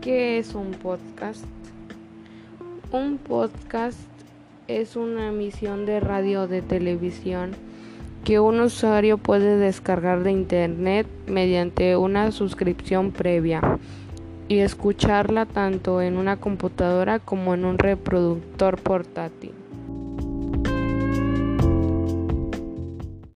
¿Qué es un podcast? Un podcast es una emisión de radio o de televisión que un usuario puede descargar de internet mediante una suscripción previa y escucharla tanto en una computadora como en un reproductor portátil.